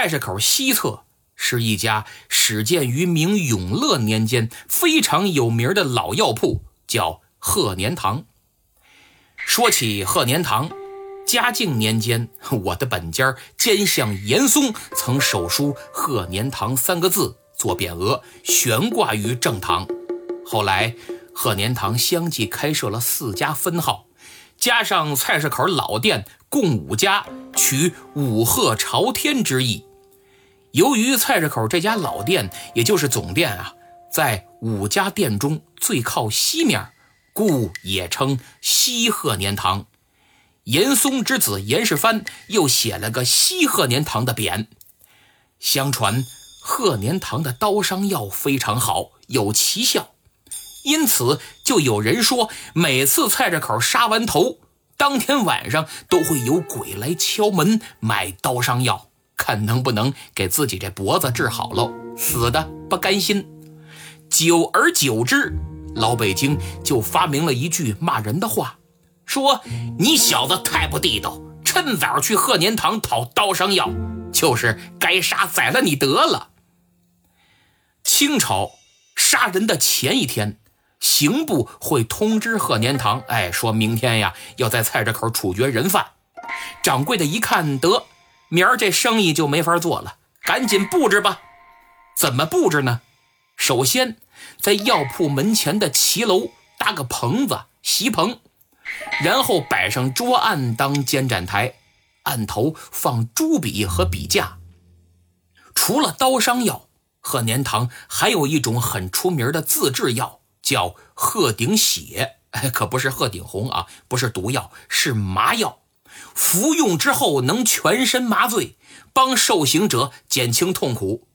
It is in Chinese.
菜市口西侧是一家始建于明永乐年间非常有名的老药铺，叫贺年堂。说起贺年堂，嘉靖年间，我的本家兼相严嵩曾手书“贺年堂”三个字做匾额，悬挂于正堂。后来，贺年堂相继开设了四家分号，加上菜市口老店，共五家，取五鹤朝天之意。由于菜市口这家老店，也就是总店啊，在五家店中最靠西面。故也称西鹤年堂。严嵩之子严世蕃又写了个西鹤年堂的匾。相传鹤年堂的刀伤药非常好，有奇效，因此就有人说，每次菜市口杀完头，当天晚上都会有鬼来敲门买刀伤药，看能不能给自己这脖子治好喽。死的不甘心，久而久之。老北京就发明了一句骂人的话，说你小子太不地道，趁早去贺年堂讨刀伤药，就是该杀宰了你得了。清朝杀人的前一天，刑部会通知贺年堂，哎，说明天呀要在菜市口处决人犯。掌柜的一看，得明儿这生意就没法做了，赶紧布置吧。怎么布置呢？首先。在药铺门前的骑楼搭个棚子，席棚，然后摆上桌案当监斩台，案头放朱笔和笔架。除了刀伤药，贺年堂还有一种很出名的自制药，叫鹤顶血，可不是鹤顶红啊，不是毒药，是麻药。服用之后能全身麻醉，帮受刑者减轻痛苦。